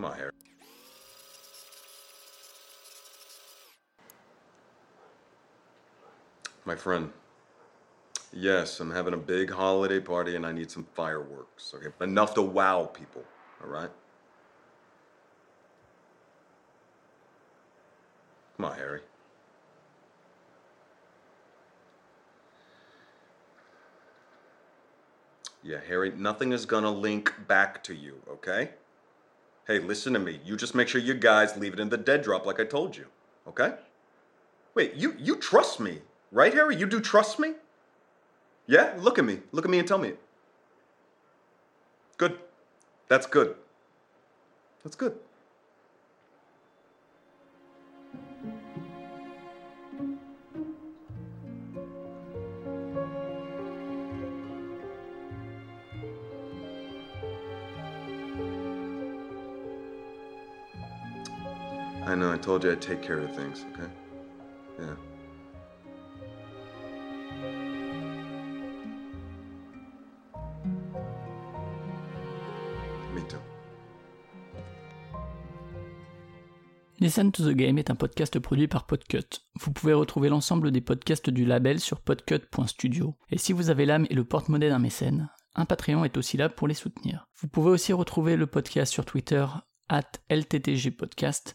On, Harry. My friend. Yes, I'm having a big holiday party and I need some fireworks. Okay, enough to wow people. All right. Come on, Harry. Yeah, Harry, nothing is gonna link back to you, okay? Hey, listen to me. You just make sure you guys leave it in the dead drop like I told you, okay? Wait, you you trust me, right, Harry? You do trust me? Yeah? Look at me. Look at me and tell me. Good. That's good. That's good. I know, I told you I'd take care of things, okay? Yeah. Listen to the Game est un podcast produit par Podcut. Vous pouvez retrouver l'ensemble des podcasts du label sur podcut.studio. Et si vous avez l'âme et le porte-monnaie d'un mécène, un Patreon est aussi là pour les soutenir. Vous pouvez aussi retrouver le podcast sur Twitter, at LTTG Podcast,